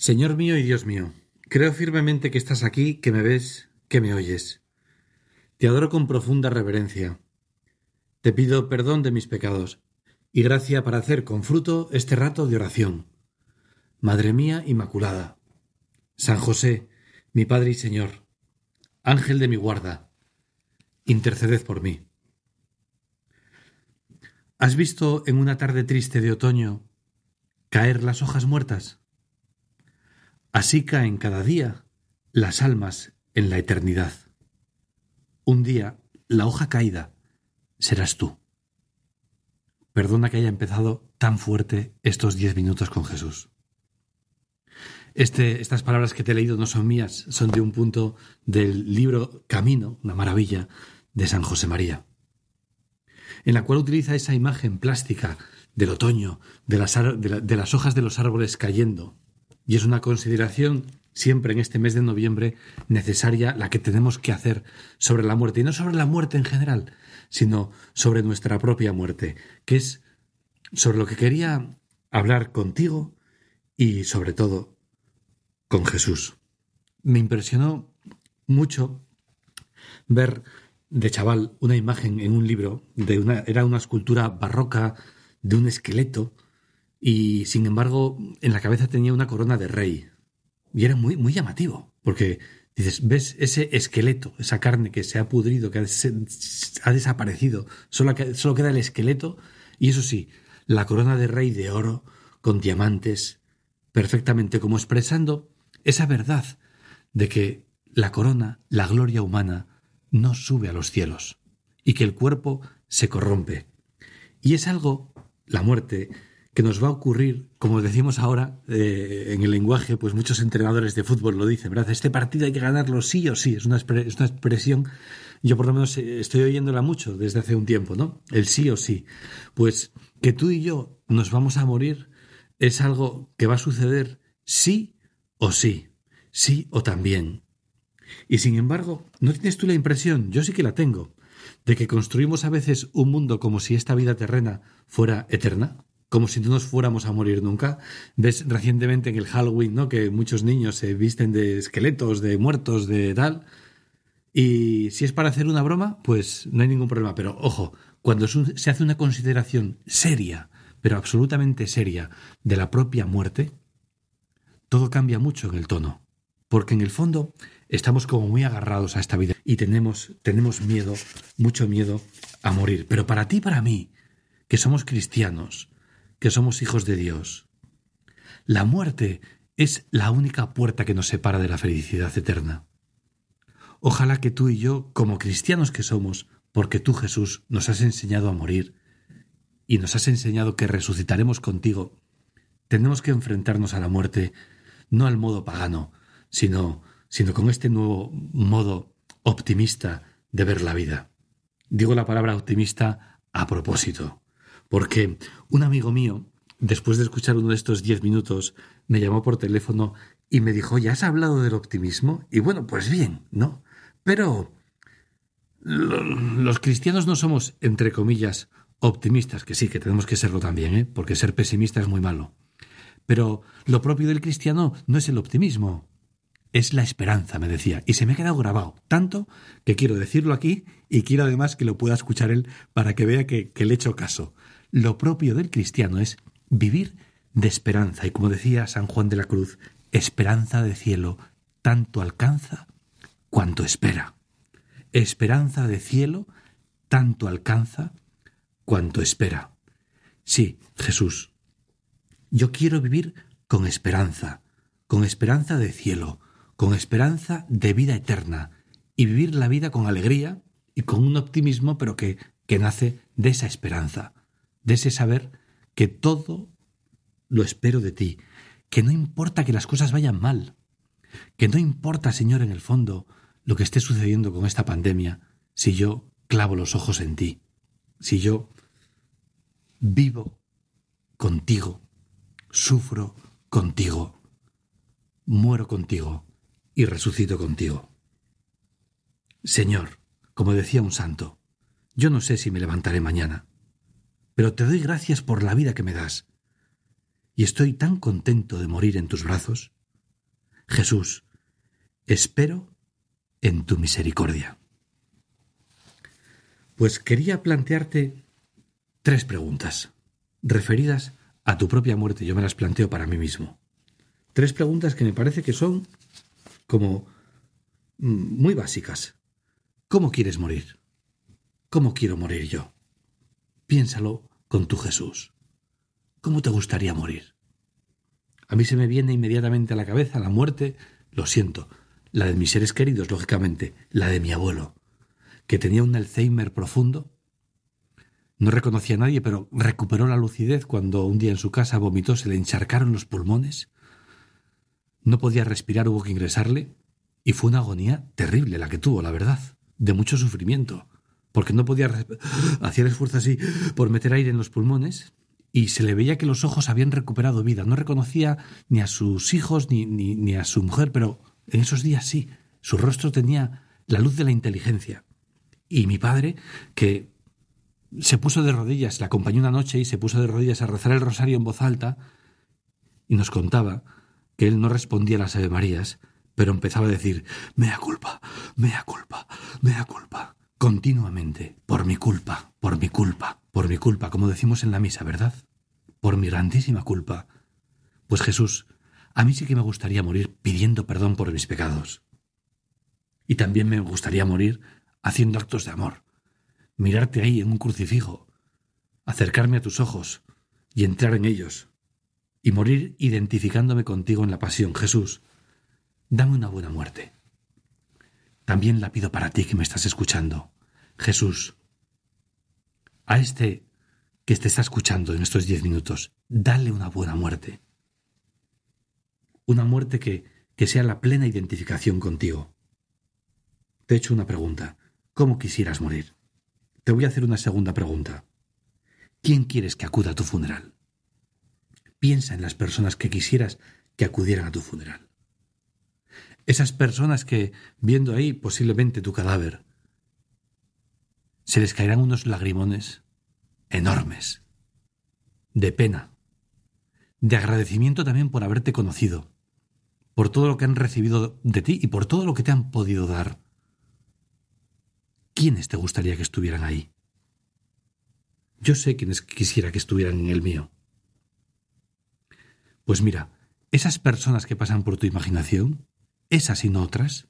Señor mío y Dios mío, creo firmemente que estás aquí, que me ves, que me oyes. Te adoro con profunda reverencia. Te pido perdón de mis pecados y gracia para hacer con fruto este rato de oración. Madre mía Inmaculada, San José, mi Padre y Señor, Ángel de mi guarda, interceded por mí. ¿Has visto en una tarde triste de otoño caer las hojas muertas? Así caen cada día las almas en la eternidad. Un día, la hoja caída serás tú. Perdona que haya empezado tan fuerte estos diez minutos con Jesús. Este, estas palabras que te he leído no son mías, son de un punto del libro Camino, una maravilla, de San José María, en la cual utiliza esa imagen plástica del otoño, de las, de las hojas de los árboles cayendo, y es una consideración siempre en este mes de noviembre necesaria la que tenemos que hacer sobre la muerte, y no sobre la muerte en general, sino sobre nuestra propia muerte, que es sobre lo que quería hablar contigo y sobre todo con Jesús. Me impresionó mucho ver de chaval una imagen en un libro de una era una escultura barroca de un esqueleto y sin embargo en la cabeza tenía una corona de rey. Y era muy, muy llamativo, porque dices, ves ese esqueleto, esa carne que se ha pudrido, que ha, desaparecido, solo, solo queda el esqueleto, y eso sí, la corona de rey de oro, con diamantes, perfectamente como expresando esa verdad de que la corona, la gloria humana, no sube a los cielos, y que el cuerpo se corrompe. Y es algo, la muerte, que nos va a ocurrir, como decimos ahora eh, en el lenguaje, pues muchos entrenadores de fútbol lo dicen, ¿verdad? Este partido hay que ganarlo sí o sí, es una, es una expresión, yo por lo menos eh, estoy oyéndola mucho desde hace un tiempo, ¿no? El sí o sí. Pues que tú y yo nos vamos a morir es algo que va a suceder sí o sí, sí o también. Y sin embargo, ¿no tienes tú la impresión, yo sí que la tengo, de que construimos a veces un mundo como si esta vida terrena fuera eterna? Como si no nos fuéramos a morir nunca. Ves recientemente en el Halloween, ¿no? Que muchos niños se visten de esqueletos, de muertos, de tal. Y si es para hacer una broma, pues no hay ningún problema. Pero ojo, cuando se hace una consideración seria, pero absolutamente seria, de la propia muerte, todo cambia mucho en el tono. Porque en el fondo estamos como muy agarrados a esta vida y tenemos, tenemos miedo, mucho miedo a morir. Pero para ti para mí, que somos cristianos, que somos hijos de Dios. La muerte es la única puerta que nos separa de la felicidad eterna. Ojalá que tú y yo, como cristianos que somos, porque tú Jesús nos has enseñado a morir y nos has enseñado que resucitaremos contigo, tenemos que enfrentarnos a la muerte no al modo pagano, sino, sino con este nuevo modo optimista de ver la vida. Digo la palabra optimista a propósito, porque un amigo mío, después de escuchar uno de estos diez minutos, me llamó por teléfono y me dijo, ¿ya has hablado del optimismo? Y bueno, pues bien, ¿no? Pero los cristianos no somos, entre comillas, optimistas, que sí, que tenemos que serlo también, ¿eh? porque ser pesimista es muy malo. Pero lo propio del cristiano no es el optimismo, es la esperanza, me decía, y se me ha quedado grabado, tanto que quiero decirlo aquí y quiero además que lo pueda escuchar él para que vea que, que le echo caso. Lo propio del cristiano es vivir de esperanza y como decía San Juan de la Cruz, esperanza de cielo tanto alcanza cuanto espera. Esperanza de cielo tanto alcanza cuanto espera. Sí, Jesús, yo quiero vivir con esperanza, con esperanza de cielo, con esperanza de vida eterna, y vivir la vida con alegría y con un optimismo, pero que, que nace de esa esperanza de ese saber que todo lo espero de ti, que no importa que las cosas vayan mal, que no importa, Señor, en el fondo, lo que esté sucediendo con esta pandemia, si yo clavo los ojos en ti, si yo vivo contigo, sufro contigo, muero contigo y resucito contigo. Señor, como decía un santo, yo no sé si me levantaré mañana, pero te doy gracias por la vida que me das, y estoy tan contento de morir en tus brazos. Jesús, espero en tu misericordia. Pues quería plantearte tres preguntas referidas a tu propia muerte. Yo me las planteo para mí mismo. Tres preguntas que me parece que son como mm, muy básicas. ¿Cómo quieres morir? ¿Cómo quiero morir yo? Piénsalo con tu Jesús. ¿Cómo te gustaría morir? A mí se me viene inmediatamente a la cabeza la muerte, lo siento, la de mis seres queridos, lógicamente, la de mi abuelo, que tenía un Alzheimer profundo. No reconocía a nadie, pero recuperó la lucidez cuando un día en su casa vomitó, se le encharcaron los pulmones. No podía respirar, hubo que ingresarle, y fue una agonía terrible la que tuvo, la verdad, de mucho sufrimiento, porque no podía hacer esfuerzo así por meter aire en los pulmones, y se le veía que los ojos habían recuperado vida. No reconocía ni a sus hijos ni, ni, ni a su mujer, pero en esos días sí, su rostro tenía la luz de la inteligencia. Y mi padre, que se puso de rodillas, le acompañó una noche y se puso de rodillas a rezar el rosario en voz alta, y nos contaba que él no respondía a las Ave Marías, pero empezaba a decir mea culpa, mea culpa, mea culpa, continuamente, por mi culpa, por mi culpa, por mi culpa, como decimos en la misa, ¿verdad? Por mi grandísima culpa. Pues Jesús, a mí sí que me gustaría morir pidiendo perdón por mis pecados. Y también me gustaría morir haciendo actos de amor, mirarte ahí en un crucifijo, acercarme a tus ojos y entrar en ellos, y morir identificándome contigo en la pasión. Jesús, dame una buena muerte. También la pido para ti que me estás escuchando. Jesús, a este que te está escuchando en estos diez minutos, dale una buena muerte una muerte que, que sea la plena identificación contigo. Te he hecho una pregunta. ¿Cómo quisieras morir? Te voy a hacer una segunda pregunta. ¿Quién quieres que acuda a tu funeral? Piensa en las personas que quisieras que acudieran a tu funeral. Esas personas que, viendo ahí posiblemente tu cadáver, se les caerán unos lagrimones enormes, de pena, de agradecimiento también por haberte conocido, por todo lo que han recibido de ti y por todo lo que te han podido dar. ¿Quiénes te gustaría que estuvieran ahí? Yo sé quiénes quisiera que estuvieran en el mío. Pues mira, esas personas que pasan por tu imaginación, esas y no otras,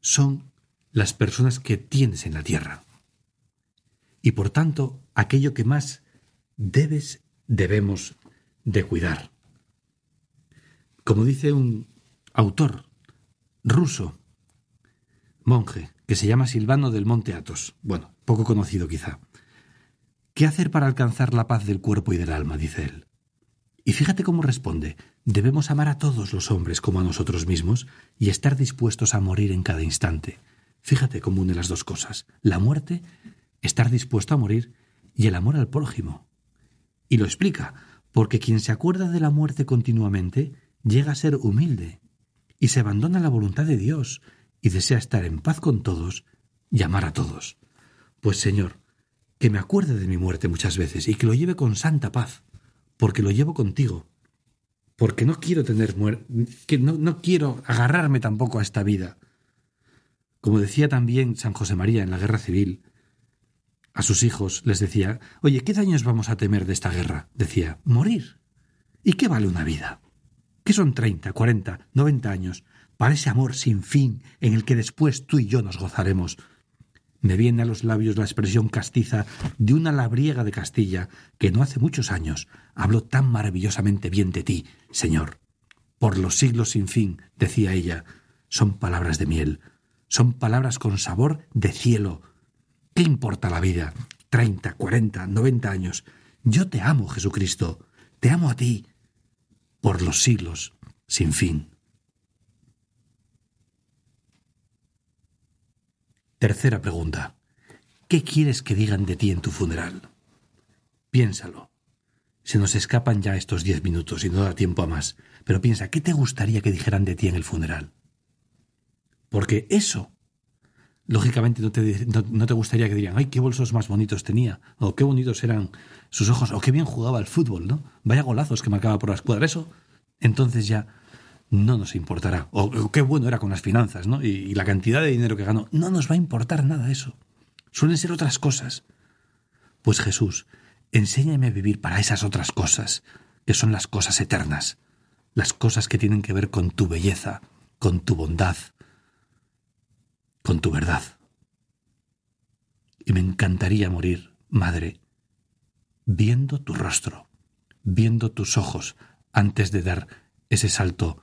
son las personas que tienes en la tierra. Y por tanto, aquello que más debes, debemos de cuidar. Como dice un autor ruso, monje, que se llama Silvano del Monte Athos, bueno, poco conocido quizá. ¿Qué hacer para alcanzar la paz del cuerpo y del alma? dice él. Y fíjate cómo responde. Debemos amar a todos los hombres como a nosotros mismos y estar dispuestos a morir en cada instante. Fíjate cómo une las dos cosas. La muerte, estar dispuesto a morir, y el amor al prójimo. Y lo explica, porque quien se acuerda de la muerte continuamente llega a ser humilde y se abandona la voluntad de Dios y desea estar en paz con todos y amar a todos. Pues Señor, que me acuerde de mi muerte muchas veces y que lo lleve con santa paz, porque lo llevo contigo, porque no quiero tener muerte, que no, no quiero agarrarme tampoco a esta vida. Como decía también San José María en la guerra civil, a sus hijos les decía, oye, ¿qué daños vamos a temer de esta guerra? Decía, morir. ¿Y qué vale una vida? ¿Qué son treinta, cuarenta, noventa años para ese amor sin fin en el que después tú y yo nos gozaremos? Me viene a los labios la expresión castiza de una labriega de Castilla que no hace muchos años habló tan maravillosamente bien de ti, Señor. Por los siglos sin fin, decía ella, son palabras de miel, son palabras con sabor de cielo. ¿Qué importa la vida? Treinta, cuarenta, noventa años. Yo te amo, Jesucristo. Te amo a ti por los siglos sin fin. Tercera pregunta. ¿Qué quieres que digan de ti en tu funeral? Piénsalo. Se nos escapan ya estos diez minutos y no da tiempo a más. Pero piensa, ¿qué te gustaría que dijeran de ti en el funeral? Porque eso, lógicamente, no te, no, te gustaría que digan, ay, qué bolsos más bonitos tenía, o qué bonitos eran sus ojos, o qué bien jugaba al fútbol, ¿no? Vaya golazos que marcaba por la escuadra. Eso, entonces ya no nos importará. O, qué bueno era con las finanzas, ¿no? Y, y la cantidad de dinero que ganó. No nos va a importar nada eso. Suelen ser otras cosas. Pues Jesús, enséñame a vivir para esas otras cosas, que son las cosas eternas, las cosas que tienen que ver con tu belleza, con tu bondad, con tu verdad. Y me encantaría morir, Madre, viendo tu rostro, viendo tus ojos, antes de dar ese salto